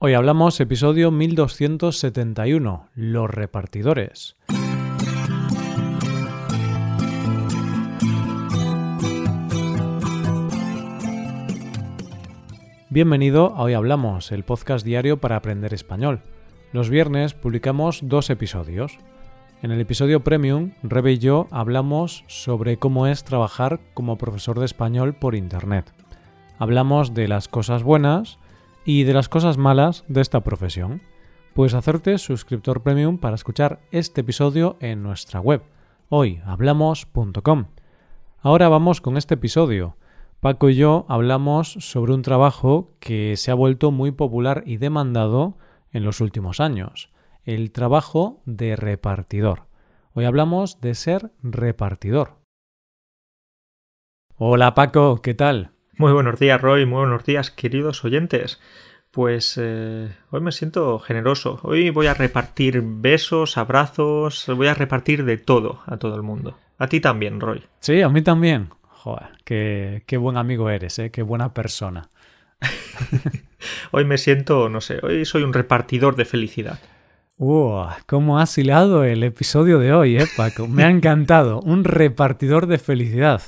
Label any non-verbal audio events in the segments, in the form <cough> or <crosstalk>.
Hoy hablamos episodio 1271, los repartidores. Bienvenido a Hoy Hablamos, el podcast diario para aprender español. Los viernes publicamos dos episodios. En el episodio Premium, Rebe y yo hablamos sobre cómo es trabajar como profesor de español por Internet. Hablamos de las cosas buenas y de las cosas malas de esta profesión. Puedes hacerte suscriptor premium para escuchar este episodio en nuestra web, hoyhablamos.com. Ahora vamos con este episodio. Paco y yo hablamos sobre un trabajo que se ha vuelto muy popular y demandado en los últimos años, el trabajo de repartidor. Hoy hablamos de ser repartidor. Hola Paco, ¿qué tal? Muy buenos días, Roy. Muy buenos días, queridos oyentes. Pues eh, hoy me siento generoso. Hoy voy a repartir besos, abrazos, voy a repartir de todo a todo el mundo. A ti también, Roy. Sí, a mí también. Joder, qué, qué buen amigo eres, ¿eh? qué buena persona. <laughs> hoy me siento, no sé, hoy soy un repartidor de felicidad. ¡Uh! ¿Cómo has hilado el episodio de hoy, eh, Paco? Me ha encantado. Un repartidor de felicidad.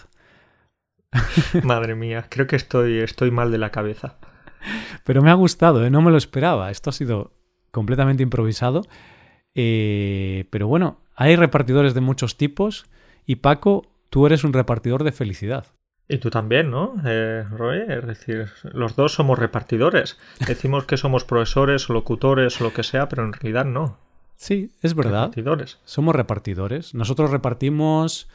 <laughs> Madre mía, creo que estoy, estoy mal de la cabeza. Pero me ha gustado, ¿eh? no me lo esperaba. Esto ha sido completamente improvisado. Eh, pero bueno, hay repartidores de muchos tipos y Paco, tú eres un repartidor de felicidad. Y tú también, ¿no, eh, Roy? Es decir, los dos somos repartidores. Decimos que somos profesores o locutores o lo que sea, pero en realidad no. Sí, es verdad. Repartidores. Somos repartidores. Nosotros repartimos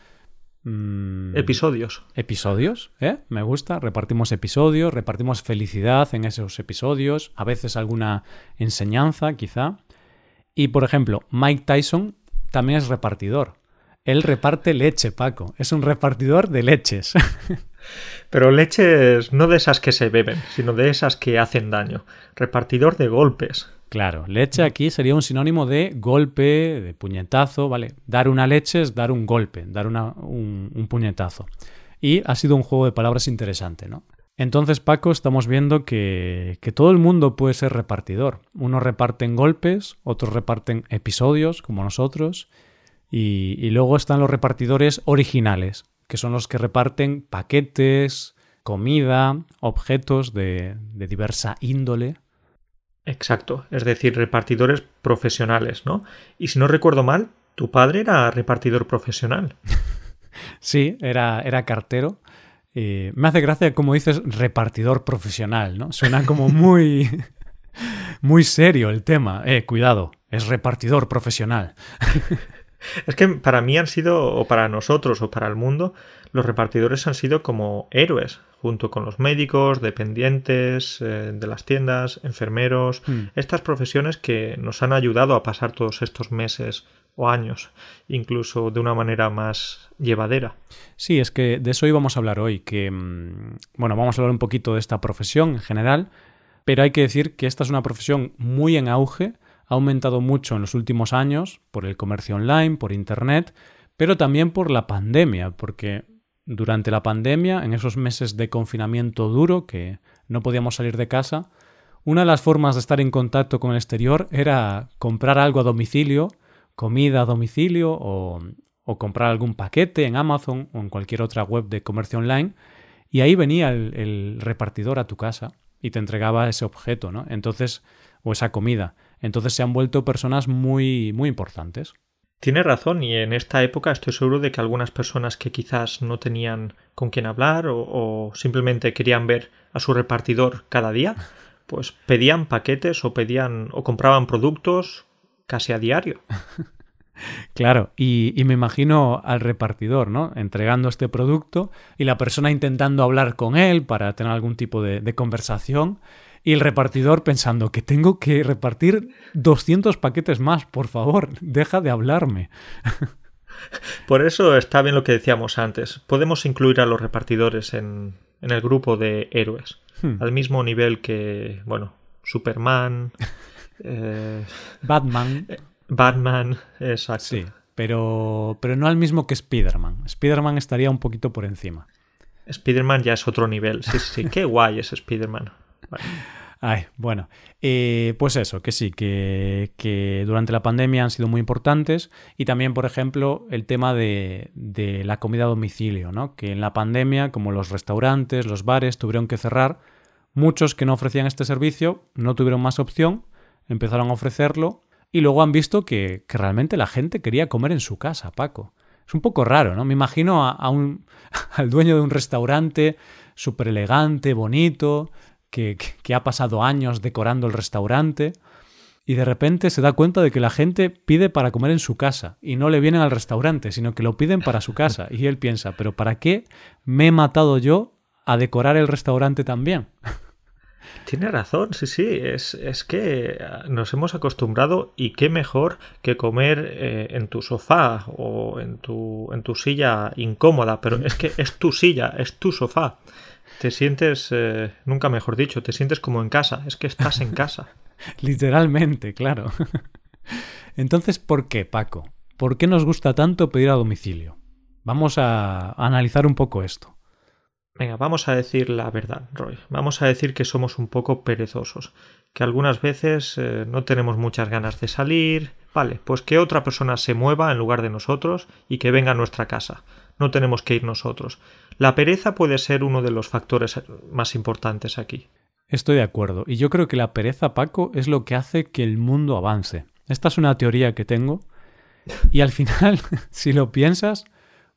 Mm, episodios. Episodios, ¿eh? Me gusta. Repartimos episodios, repartimos felicidad en esos episodios, a veces alguna enseñanza, quizá. Y, por ejemplo, Mike Tyson también es repartidor. Él reparte leche, Paco. Es un repartidor de leches. <laughs> Pero leches no de esas que se beben, sino de esas que hacen daño. Repartidor de golpes. Claro, leche aquí sería un sinónimo de golpe, de puñetazo, ¿vale? Dar una leche es dar un golpe, dar un, puñetazo. Y ha sido un juego de palabras interesante, ¿no? Entonces, Paco, estamos viendo que, todo el mundo puede ser repartidor. Unos reparten golpes, otros reparten episodios, como nosotros, y, luego están los repartidores originales, que son los que reparten paquetes, comida, objetos de diversa índole Exacto, es decir, repartidores profesionales, ¿no? Y si no recuerdo mal, tu padre era repartidor profesional. <laughs> sí, era, era cartero. me hace gracia como dices repartidor profesional, ¿no? Suena como <laughs> muy, <laughs> muy serio el tema. Eh, cuidado, es repartidor profesional. es que para mí han sido, o para nosotros, o para el mundo, los repartidores han sido como héroes, junto con los médicos, dependientes eh, de las tiendas, enfermeros, hmm. estas profesiones que nos han ayudado a pasar todos estos meses o años, incluso de una manera más llevadera. Sí, es que de eso íbamos a hablar hoy, que, mm, bueno, vamos a hablar un poquito de esta profesión en general, pero hay que decir que esta es una profesión muy en auge, ha aumentado mucho en los últimos años por el comercio online, por Internet, pero también por la pandemia, porque durante la pandemia, en esos meses de confinamiento duro que no podíamos salir de casa, una de las formas de estar en contacto con el exterior era comprar algo a domicilio, comida a domicilio o, comprar algún paquete en Amazon o en cualquier otra web de comercio online y ahí venía el, el repartidor a tu casa y te entregaba ese objeto, ¿no? Entonces, o esa comida. Entonces se han vuelto personas muy, muy importantes. Tiene razón y en esta época estoy seguro de que algunas personas que quizás no tenían con quién hablar o, simplemente querían ver a su repartidor cada día, pues pedían paquetes o pedían o compraban productos casi a diario. <laughs> Claro, y, me imagino al repartidor, ¿no? Entregando este producto y la persona intentando hablar con él para tener algún tipo de conversación y el repartidor pensando que tengo que repartir 200 paquetes más, por favor, deja de hablarme. <laughs> Por eso está bien lo que decíamos antes. Podemos incluir a los repartidores en, el grupo de héroes. Hmm. Al mismo nivel que, bueno, Superman. <laughs> Eh, Batman. Eh, Batman, exacto. Sí, pero, pero no al mismo que Spider-Man. Spider-Man estaría un poquito por encima. Spider-Man ya es otro nivel. Sí, sí, sí. <laughs> Qué guay es Spider-Man. Ay, bueno, eh, pues eso, que sí, que, que, durante la pandemia han sido muy importantes y también, por ejemplo, el tema de, de, la comida a domicilio, ¿no? Que en la pandemia, como los restaurantes, los bares tuvieron que cerrar, muchos que no ofrecían este servicio no tuvieron más opción, empezaron a ofrecerlo y luego han visto que, que realmente la gente quería comer en su casa, Paco. Es un poco raro, ¿no? Me imagino a, a un, <laughs> al dueño de un restaurante súper elegante, bonito, que, ha pasado años decorando el restaurante y de repente se da cuenta de que la gente pide para comer en su casa y no le vienen al restaurante, sino que lo piden para su casa. Y él piensa, pero ¿para qué me he matado yo a decorar el restaurante también? <laughs> Tiene razón, sí, sí, es, es, que nos hemos acostumbrado y qué mejor que comer eh, en tu sofá o en tu, en tu silla incómoda, pero es que es tu silla, es tu sofá. Te sientes, eh, nunca mejor dicho, te sientes como en casa, es que estás en casa. <laughs> Literalmente, claro. Entonces, ¿por qué, Paco? ¿Por qué nos gusta tanto pedir a domicilio? Vamos a analizar un poco esto. Venga, vamos a decir la verdad, Roy. Vamos a decir que somos un poco perezosos, que algunas veces eh, no tenemos muchas ganas de salir. Vale, pues que otra persona se mueva en lugar de nosotros y que venga a nuestra casa. No tenemos que ir nosotros. La pereza puede ser uno de los factores más importantes aquí. Estoy de acuerdo. Y yo creo que la pereza, Paco, es lo que hace que el mundo avance. Esta es una teoría que tengo. Y al final, <laughs> si lo piensas,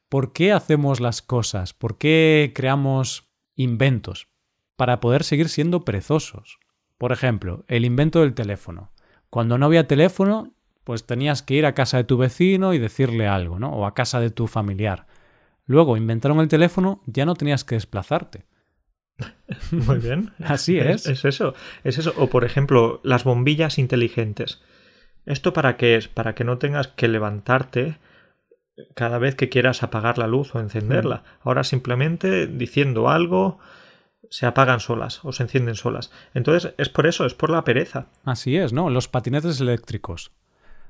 ¿por qué hacemos las cosas? ¿Por qué creamos inventos? Para poder seguir siendo perezosos. Por ejemplo, el invento del teléfono. Cuando no había teléfono, pues tenías que ir a casa de tu vecino y decirle algo, ¿no? O a casa de tu familiar. Luego inventaron el teléfono, ya no tenías que desplazarte. <laughs> Muy bien. Así es. es. eso, es eso. O por ejemplo, las bombillas inteligentes. ¿Esto para qué es? Para que no tengas que levantarte cada vez que quieras apagar la luz o encenderla. Mm. Ahora simplemente diciendo algo se apagan solas o se encienden solas. Entonces es por eso, es por la pereza. Así es, ¿no? Los patinetes eléctricos.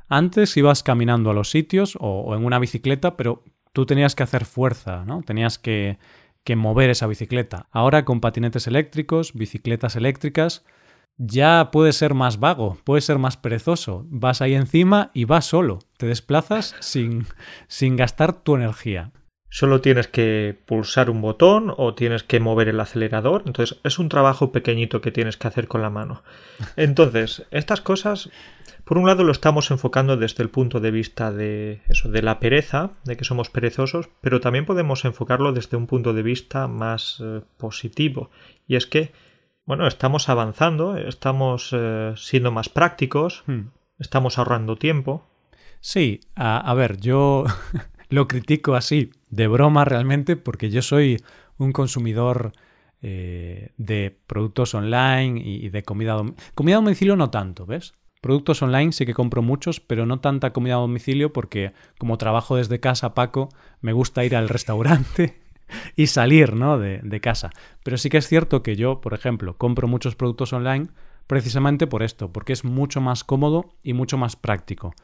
Antes ibas caminando a los sitios o, o en una bicicleta, pero tú tenías que hacer fuerza, ¿no? Tenías que, mover esa bicicleta. Ahora con patinetes eléctricos, bicicletas eléctricas, ya puedes ser más vago, puedes ser más perezoso. Vas ahí encima y vas solo. Te desplazas sin, sin gastar tu energía. Solo tienes que pulsar un botón o tienes que mover el acelerador. Entonces es un trabajo pequeñito que tienes que hacer con la mano. Entonces, estas cosas por un lado lo estamos enfocando desde el punto de vista de eso, de la pereza, de que somos perezosos, pero también podemos enfocarlo desde un punto de vista más eh, positivo. Y es que, bueno, estamos avanzando, estamos eh, siendo más prácticos, hmm. estamos ahorrando tiempo. Sí, a, a ver, yo <laughs> lo critico así, de broma realmente, porque yo soy un consumidor eh, de productos online y de comida domicilio. Comida a domicilio no tanto, ¿ves? Productos online sí que compro muchos, pero no tanta comida a domicilio porque como trabajo desde casa, Paco, me gusta ir al restaurante <laughs> y salir, ¿no? De, de, casa. Pero sí que es cierto que yo, por ejemplo, compro muchos productos online precisamente por esto, porque es mucho más cómodo y mucho más práctico.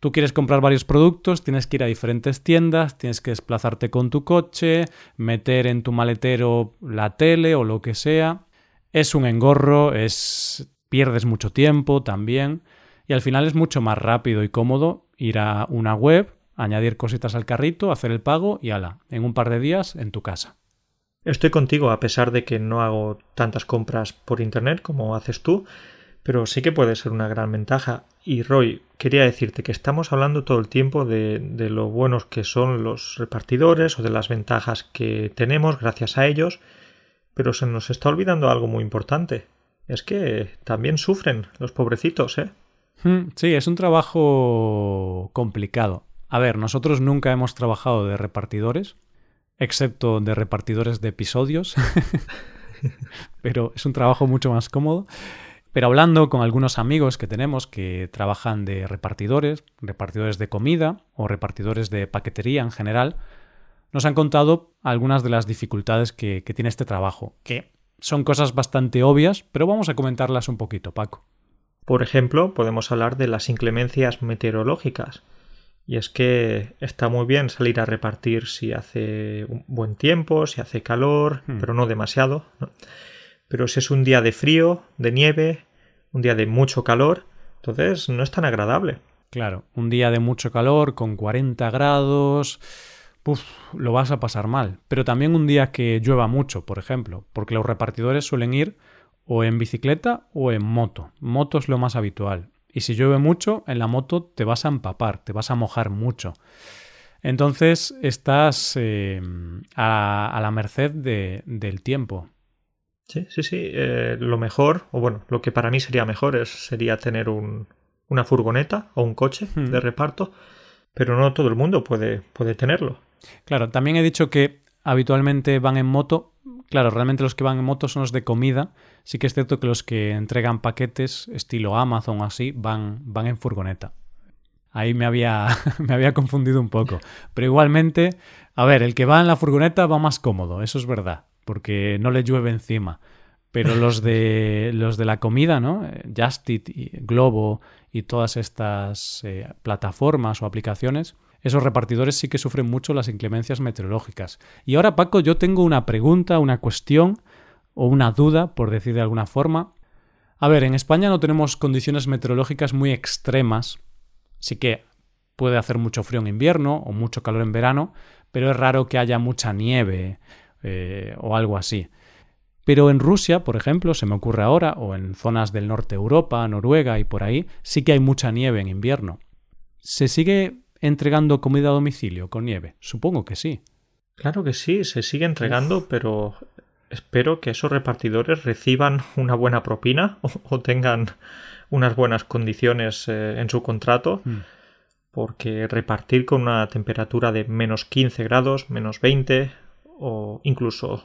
Tú quieres comprar varios productos, tienes que ir a diferentes tiendas, tienes que desplazarte con tu coche, meter en tu maletero la tele o lo que sea. Es un engorro, es pierdes mucho tiempo también y al final es mucho más rápido y cómodo ir a una web, añadir cositas al carrito, hacer el pago y ala, en un par de días en tu casa. Estoy contigo a pesar de que no hago tantas compras por internet como haces tú, pero sí que puede ser una gran ventaja. Y Roy, quería decirte que estamos hablando todo el tiempo de, de lo buenos que son los repartidores o de las ventajas que tenemos gracias a ellos, pero se nos está olvidando algo muy importante, es que también sufren los pobrecitos, ¿eh? Hmm, sí, es un trabajo complicado. A ver, nosotros nunca hemos trabajado de repartidores, excepto de repartidores de episodios, <laughs> pero es un trabajo mucho más cómodo. Pero hablando con algunos amigos que tenemos que trabajan de repartidores, repartidores de comida o repartidores de paquetería en general, nos han contado algunas de las dificultades que, que tiene este trabajo, que son cosas bastante obvias, pero vamos a comentarlas un poquito, Paco. Por ejemplo, podemos hablar de las inclemencias meteorológicas. Y es que está muy bien salir a repartir si hace un buen tiempo, si hace calor, hmm. pero no demasiado. Pero si es un día de frío, de nieve, un día de mucho calor, entonces no es tan agradable. Claro, un día de mucho calor con 40 grados, lo vas a pasar mal. Pero también un día que llueva mucho, por ejemplo, porque los repartidores suelen ir o en bicicleta o en moto. Moto es lo más habitual. Y si llueve mucho, en la moto te vas a empapar, te vas a mojar mucho. Entonces estás eh, a, la merced del tiempo. Sí, sí, sí. Eh, lo mejor, o bueno, lo que para mí sería mejor es, sería tener una furgoneta o un coche de reparto, pero no todo el mundo puede, puede tenerlo. Claro, también he dicho que habitualmente van en moto. Claro, realmente los que van en moto son los de comida. Sí que es cierto que los que entregan paquetes estilo Amazon o así van, van en furgoneta. Ahí me había, <laughs> me había confundido un poco. Pero igualmente, a ver, el que va en la furgoneta va más cómodo, eso es verdad, porque no le llueve encima. Pero los de los de la comida, ¿no? Justit, Globo y todas estas eh, plataformas o aplicaciones, esos repartidores sí que sufren mucho las inclemencias meteorológicas. Y ahora, Paco, yo tengo una pregunta, una cuestión o una duda, por decir de alguna forma. A ver, en España no tenemos condiciones meteorológicas muy extremas Sí que puede hacer mucho frío en invierno o mucho calor en verano, pero es raro que haya mucha nieve eh, o algo así. Pero en Rusia, por ejemplo, se me ocurre ahora, o en zonas del norte de Europa, Noruega y por ahí, sí que hay mucha nieve en invierno. ¿Se sigue entregando comida a domicilio con nieve? Supongo que sí. Claro que sí, se sigue entregando, pero espero que esos repartidores reciban una buena propina <laughs> o tengan unas buenas condiciones eh, en su contrato, mm. porque repartir con una temperatura de menos 15 grados, menos 20 o incluso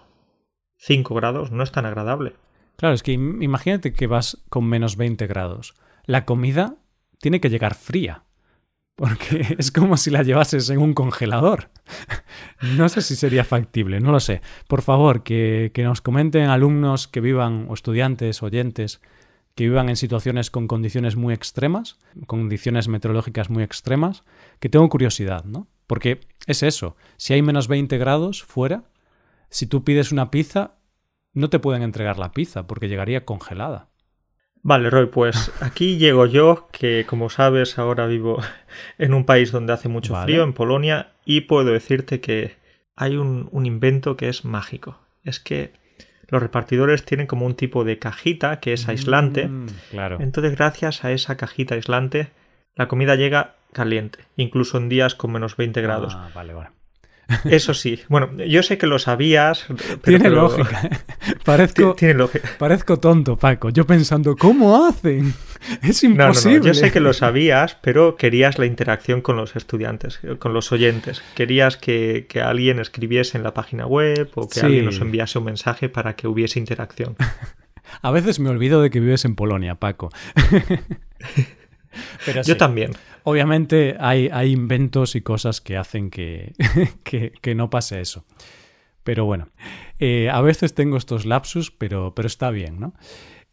5 grados no es tan agradable. Claro, es que imagínate que vas con menos 20 grados. La comida tiene que llegar fría. Porque <laughs> es como si la llevases en un congelador. <laughs> No sé si sería factible, no lo sé. Por favor, que, que nos comenten alumnos que vivan, o estudiantes, oyentes, que vivan en situaciones con condiciones muy extremas, condiciones meteorológicas muy extremas, que tengo curiosidad, ¿no? Porque es eso, si hay menos 20 grados fuera, si tú pides una pizza, no te pueden entregar la pizza porque llegaría congelada. Vale, Roy, pues <laughs> aquí llego yo, que como sabes ahora vivo <laughs> en un país donde hace mucho frío, en Polonia, y puedo decirte que hay un, un invento que es mágico. Es que los repartidores tienen como un tipo de cajita que es aislante. Mm, claro. Entonces, gracias a esa cajita aislante, la comida llega caliente, incluso en días con menos 20 grados. Ah, vale, vale. Eso sí. Bueno, yo sé que lo sabías. tiene lógica. ¿eh? Parezco, tiene lógica. Parezco tonto, Paco. Yo pensando, ¿cómo hacen? Es imposible. Yo sé que lo sabías, pero querías la interacción con los estudiantes, con los oyentes. Querías que, alguien escribiese en la página web o que alguien nos enviase un mensaje para que hubiese interacción. <laughs> A veces me olvido de que vives en Polonia, Paco. <laughs> Yo también. Obviamente hay, hay, inventos y cosas que hacen <laughs> que, que, no pase eso. Pero bueno, eh, a veces tengo estos lapsus, pero, pero está bien, ¿no?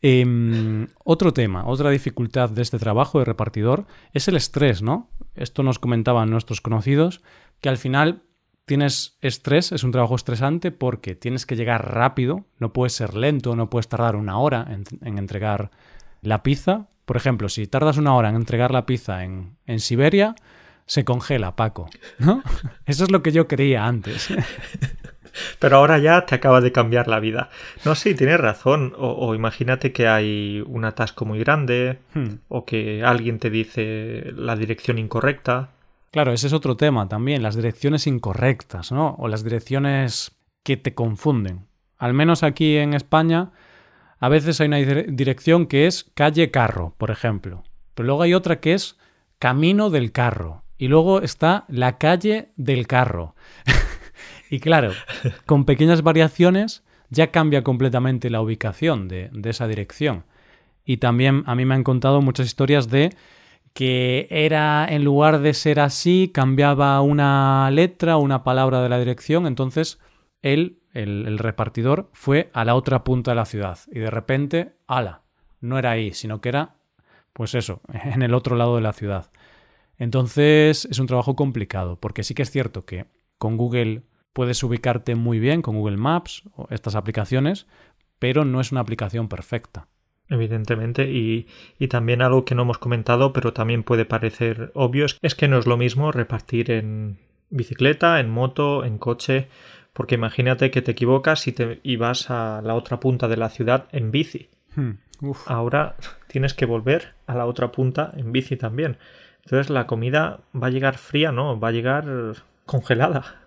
Em, otro tema, otra dificultad de este trabajo de repartidor es el estrés, ¿no? Esto nos comentaban nuestros conocidos, que al final tienes estrés, es un trabajo estresante porque tienes que llegar rápido, no puedes ser lento, no puedes tardar una hora en entregar la pizza por ejemplo, si tardas una hora en entregar la pizza en, en Siberia, se congela, Paco. ¿no? <laughs> Eso es lo que yo creía antes. <laughs> Pero ahora ya te acaba de cambiar la vida. No, sí, tienes razón. O, imagínate que hay un atasco muy grande, hmm. o que alguien te dice la dirección incorrecta. Claro, ese es otro tema también, las direcciones incorrectas, ¿no? O las direcciones que te confunden. Al menos aquí en España a veces hay una dirección que es calle carro, por ejemplo. Pero luego hay otra que es camino del carro. Y luego está la calle del carro. <laughs> y claro, con pequeñas variaciones ya cambia completamente la ubicación de, esa dirección. Y también a mí me han contado muchas historias de que era, en lugar de ser así, cambiaba una letra o una palabra de la dirección, entonces él el, repartidor fue a la otra punta de la ciudad y de repente, ala, no era ahí, sino que era, pues eso, <laughs> en el otro lado de la ciudad. Entonces es un trabajo complicado, porque sí que es cierto que con Google puedes ubicarte muy bien, con Google Maps o estas aplicaciones, pero no es una aplicación perfecta. Evidentemente, y, y, también algo que no hemos comentado, pero también puede parecer obvio, es que no es lo mismo repartir en bicicleta, en moto, en coche, porque imagínate que te equivocas y, te, y vas a la otra punta de la ciudad en bici. Hmm, Ahora <laughs> tienes que volver a la otra punta en bici también. Entonces la comida va a llegar fría, no, va a llegar congelada.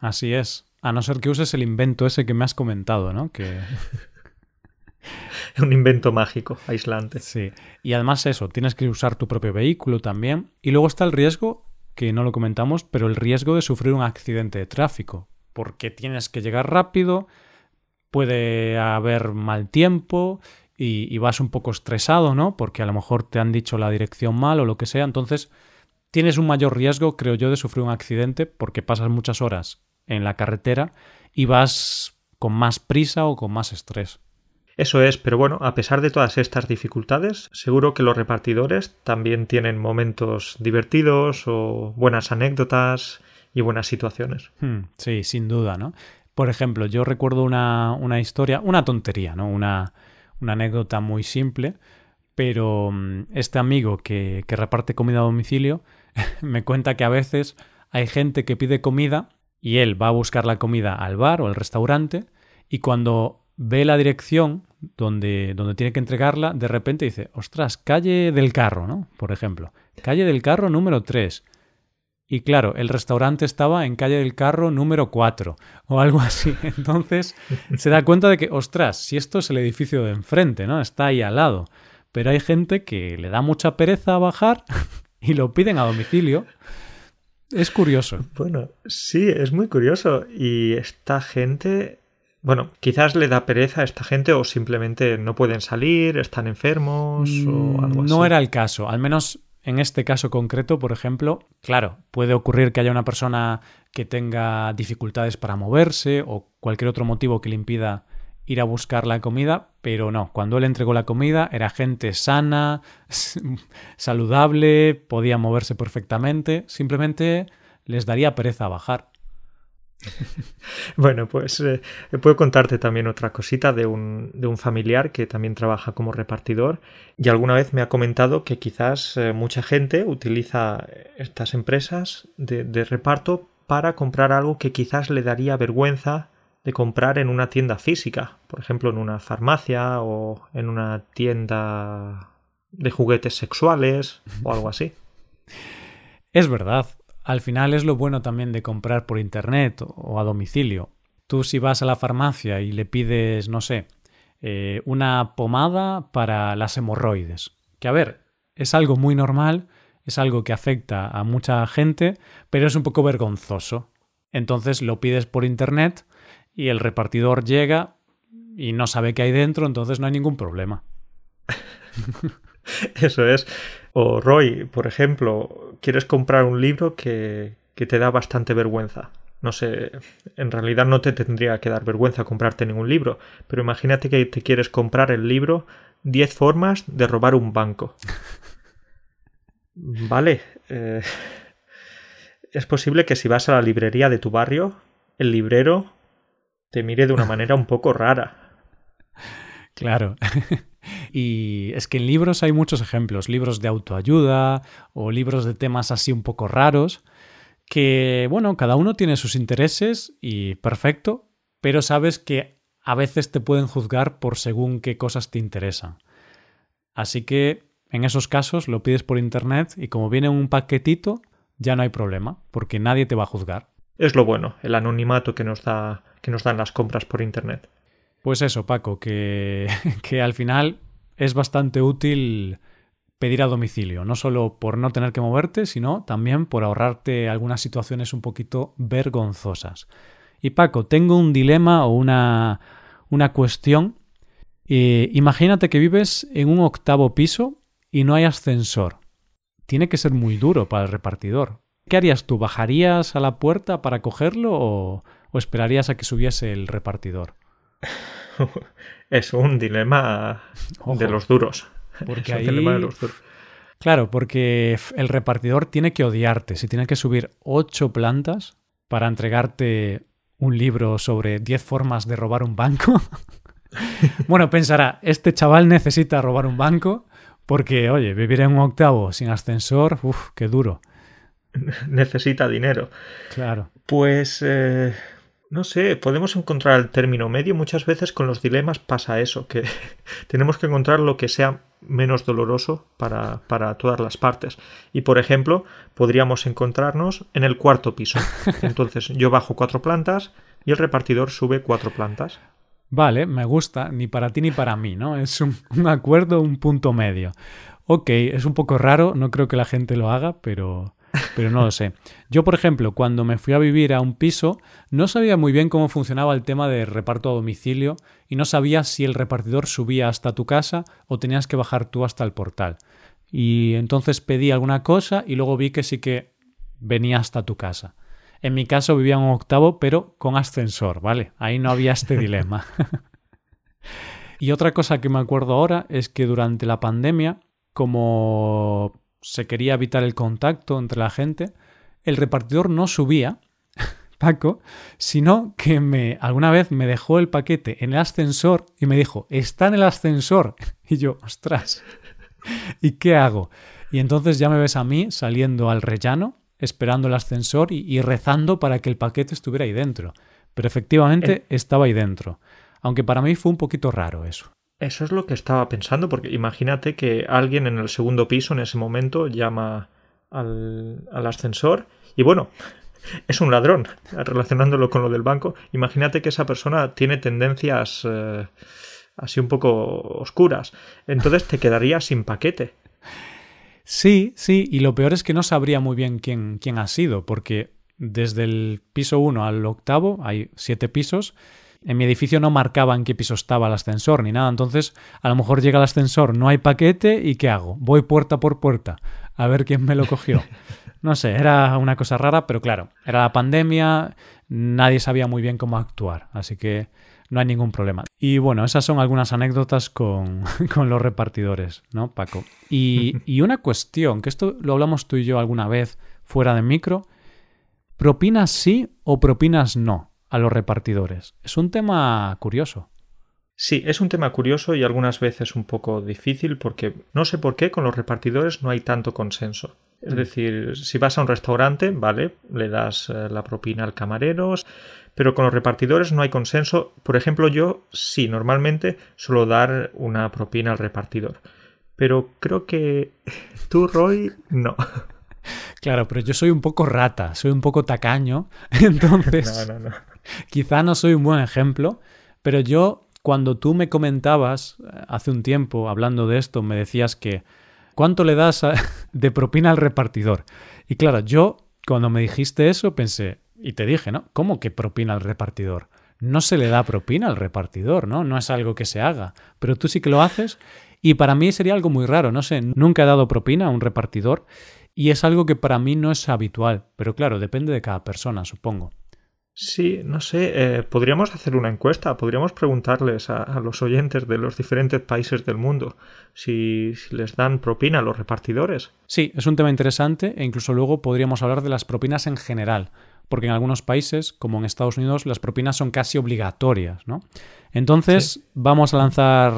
Así es. A no ser que uses el invento ese que me has comentado, ¿no? Que <laughs> un invento mágico, aislante. Sí. Y además eso, tienes que usar tu propio vehículo también. Y luego está el riesgo, que no lo comentamos, pero el riesgo de sufrir un accidente de tráfico. Porque tienes que llegar rápido, puede haber mal tiempo y, y vas un poco estresado, ¿no? Porque a lo mejor te han dicho la dirección mal o lo que sea. Entonces, tienes un mayor riesgo, creo yo, de sufrir un accidente porque pasas muchas horas en la carretera y vas con más prisa o con más estrés. Eso es, pero bueno, a pesar de todas estas dificultades, seguro que los repartidores también tienen momentos divertidos o buenas anécdotas y buenas situaciones. Hmm, sí, sin duda, ¿no? Por ejemplo, yo recuerdo una, una historia, una tontería, ¿no? Una, una, anécdota muy simple, pero mm, este amigo que, que reparte comida a domicilio <laughs> me cuenta que a veces hay gente que pide comida y él va a buscar la comida al bar o al restaurante y cuando ve la dirección donde, donde tiene que entregarla, de repente dice, ostras, calle del carro, ¿no? Por ejemplo, calle del carro número 3. Y claro, el restaurante estaba en calle del carro número 4 o algo así. <laughs> Entonces se da cuenta de que, ostras, si esto es el edificio de enfrente, ¿no? Está ahí al lado. Pero hay gente que le da mucha pereza bajar <laughs> y lo piden a domicilio. Es curioso. Bueno, sí, es muy curioso. Y esta gente bueno, quizás le da pereza a esta gente o simplemente no pueden salir, están enfermos o mm, algo así. No era el caso, al menos en este caso concreto, por ejemplo, claro, puede ocurrir que haya una persona que tenga dificultades para moverse o cualquier otro motivo que le impida ir a buscar la comida, pero no, cuando él entregó la comida era gente sana, <laughs> saludable, podía moverse perfectamente, simplemente les daría pereza bajar. <laughs> bueno, pues eh, puedo contarte también otra cosita de un, de un, familiar que también trabaja como repartidor y alguna vez me ha comentado que quizás eh, mucha gente utiliza estas empresas de, de reparto para comprar algo que quizás le daría vergüenza de comprar en una tienda física, por ejemplo en una farmacia o en una tienda de juguetes sexuales o algo así. <laughs> Es verdad, al final es lo bueno también de comprar por internet o a domicilio. Tú si vas a la farmacia y le pides, no sé, eh, una pomada para las hemorroides, que a ver, es algo muy normal, es algo que afecta a mucha gente, pero es un poco vergonzoso. Entonces lo pides por internet y el repartidor llega y no sabe qué hay dentro, entonces no hay ningún problema. <laughs> Eso es. O Roy, por ejemplo, quieres comprar un libro que, que te da bastante vergüenza. No sé, en realidad no te tendría que dar vergüenza comprarte ningún libro, pero imagínate que te quieres comprar el libro 10 formas de robar un banco. <laughs> Vale. Eh, es posible que si vas a la librería de tu barrio, el librero te mire de una manera un poco rara. Claro. <laughs> Y es que en libros hay muchos ejemplos, libros de autoayuda o libros de temas así un poco raros, que, bueno, cada uno tiene sus intereses y perfecto, pero sabes que a veces te pueden juzgar por según qué cosas te interesan. Así que en esos casos lo pides por internet y como viene un paquetito, ya no hay problema, porque nadie te va a juzgar. Es lo bueno, el anonimato que nos da que nos dan las compras por internet. Pues eso, Paco, que, <laughs> que al final es bastante útil pedir a domicilio, no solo por no tener que moverte, sino también por ahorrarte algunas situaciones un poquito vergonzosas. Y Paco, tengo un dilema o una, una cuestión. Eh, imagínate que vives en un octavo piso y no hay ascensor. Tiene que ser muy duro para el repartidor. ¿Qué harías tú? ¿Bajarías a la puerta para cogerlo o, o esperarías a que subiese el repartidor? <laughs> <laughs> es un dilema de los duros. Porque ahí... Claro, porque el repartidor tiene que odiarte. Si tiene que subir ocho plantas para entregarte un libro sobre 10 formas de robar un banco. <laughs> bueno, pensará, este chaval necesita robar un banco porque, oye, vivir en un octavo sin ascensor, uff, qué duro. <laughs> necesita dinero. Claro. Pues eh, no sé, podemos encontrar el término medio. Muchas veces con los dilemas pasa eso, que <laughs> tenemos que encontrar lo que sea menos doloroso para, para, todas las partes. Y por ejemplo, podríamos encontrarnos en el cuarto piso. <laughs> Entonces yo bajo cuatro plantas y el repartidor sube cuatro plantas. Vale, me gusta, ni para ti ni para mí, ¿no? Es un, un acuerdo, un punto medio. Ok, es un poco raro, no creo que la gente lo haga, pero, pero no lo sé. Yo, por ejemplo, cuando me fui a vivir a un piso, no sabía muy bien cómo funcionaba el tema de reparto a domicilio y no sabía si el repartidor subía hasta tu casa o tenías que bajar tú hasta el portal. Y entonces pedí alguna cosa y luego vi que sí que venía hasta tu casa. En mi caso vivía en un octavo, pero con ascensor, ¿vale? Ahí no había este dilema. <laughs> y otra cosa que me acuerdo ahora es que durante la pandemia, como se quería evitar el contacto entre la gente, el repartidor no subía, <laughs> Paco, sino que me alguna vez me dejó el paquete en el ascensor y me dijo, está en el ascensor. <laughs> Y yo, ostras, ¿y qué hago? Y entonces ya me ves a mí saliendo al rellano, esperando el ascensor y, rezando para que el paquete estuviera ahí dentro. Pero efectivamente estaba ahí dentro. Aunque para mí fue un poquito raro eso. Eso es lo que estaba pensando, porque imagínate que alguien en el segundo piso en ese momento llama al, ascensor y bueno, es un ladrón, relacionándolo con lo del banco. Imagínate que esa persona tiene tendencias eh, así un poco oscuras. Entonces te quedarías sin paquete. Sí, sí, y lo peor es que no sabría muy bien quién, quién ha sido, porque desde el piso 1 al octavo hay siete pisos en mi edificio no marcaba en qué piso estaba el ascensor ni nada, entonces a lo mejor llega el ascensor, no hay paquete y ¿qué hago? Voy puerta por puerta a ver quién me lo cogió. <laughs> No sé, era una cosa rara, pero claro, era la pandemia, nadie sabía muy bien cómo actuar, así que no hay ningún problema. Y bueno, esas son algunas anécdotas con, <laughs> con los repartidores, ¿no, Paco? Y, <laughs> y una cuestión, que esto lo hablamos tú y yo alguna vez fuera de micro, ¿propinas sí o propinas no? A los repartidores. Es un tema curioso. Sí, es un tema curioso y algunas veces un poco difícil porque no sé por qué con los repartidores no hay tanto consenso. Es mm. decir, si vas a un restaurante, vale, le das eh, la propina al camarero, pero con los repartidores no hay consenso. Por ejemplo, yo sí, normalmente suelo dar una propina al repartidor. Pero creo que <laughs> tú, Roy, no. <laughs> Claro, pero yo soy un poco rata, soy un poco tacaño, <laughs> entonces no, no, no. Quizá no soy un buen ejemplo, pero yo cuando tú me comentabas eh, hace un tiempo hablando de esto, me decías que ¿cuánto le das <laughs> de propina al repartidor? Y claro, yo cuando me dijiste eso pensé, y te dije, ¿no? ¿Cómo que propina al repartidor? No se le da propina al repartidor, ¿no? No es algo que se haga, pero tú sí que lo haces y para mí sería algo muy raro, no sé, nunca he dado propina a un repartidor y es algo que para mí no es habitual, pero claro, depende de cada persona, supongo. Sí, no sé, eh, podríamos hacer una encuesta, podríamos preguntarles a, los oyentes de los diferentes países del mundo si, si, les dan propina a los repartidores. Sí, es un tema interesante e incluso luego podríamos hablar de las propinas en general, porque en algunos países, como en Estados Unidos, las propinas son casi obligatorias, ¿no? Entonces, vamos a lanzar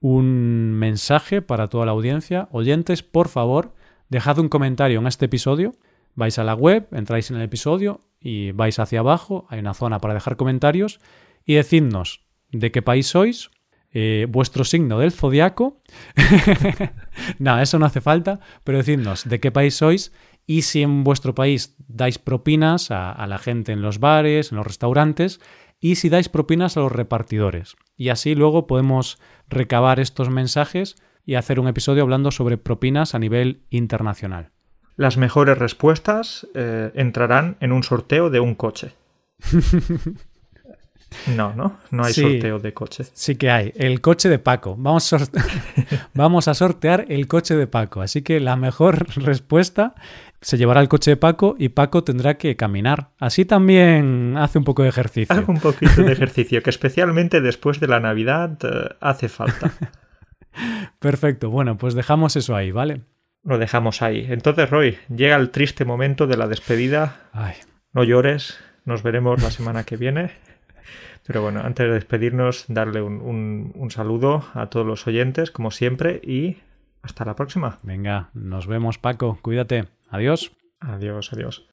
un mensaje para toda la audiencia. Oyentes, por favor, dejad un comentario en este episodio. Vais a la web, entráis en el episodio y vais hacia abajo, hay una zona para dejar comentarios y decidnos de qué país sois, eh, vuestro signo del zodiaco. <laughs> no, eso no hace falta, pero decidnos de qué país sois y si en vuestro país dais propinas a, la gente en los bares, en los restaurantes y si dais propinas a los repartidores. Y así luego podemos recabar estos mensajes y hacer un episodio hablando sobre propinas a nivel internacional. Las mejores respuestas eh, entrarán en un sorteo de un coche. <laughs> No, ¿no? No hay sorteo de coche. Sí que hay. El coche de Paco. Vamos a, <laughs> Vamos a sortear el coche de Paco. Así que la mejor <laughs> respuesta se llevará el coche de Paco y Paco tendrá que caminar. Así también hace un poco de ejercicio. Hace un poquito de ejercicio, que especialmente después de la Navidad eh, hace falta. Perfecto. Bueno, pues dejamos eso ahí, ¿vale? Lo dejamos ahí. Entonces, Roy, llega el triste momento de la despedida. Ay. No llores, nos veremos la semana que viene. Pero bueno, antes de despedirnos, darle un, un saludo a todos los oyentes, como siempre, y hasta la próxima. Venga, nos vemos Paco, cuídate. Adiós. Adiós, adiós.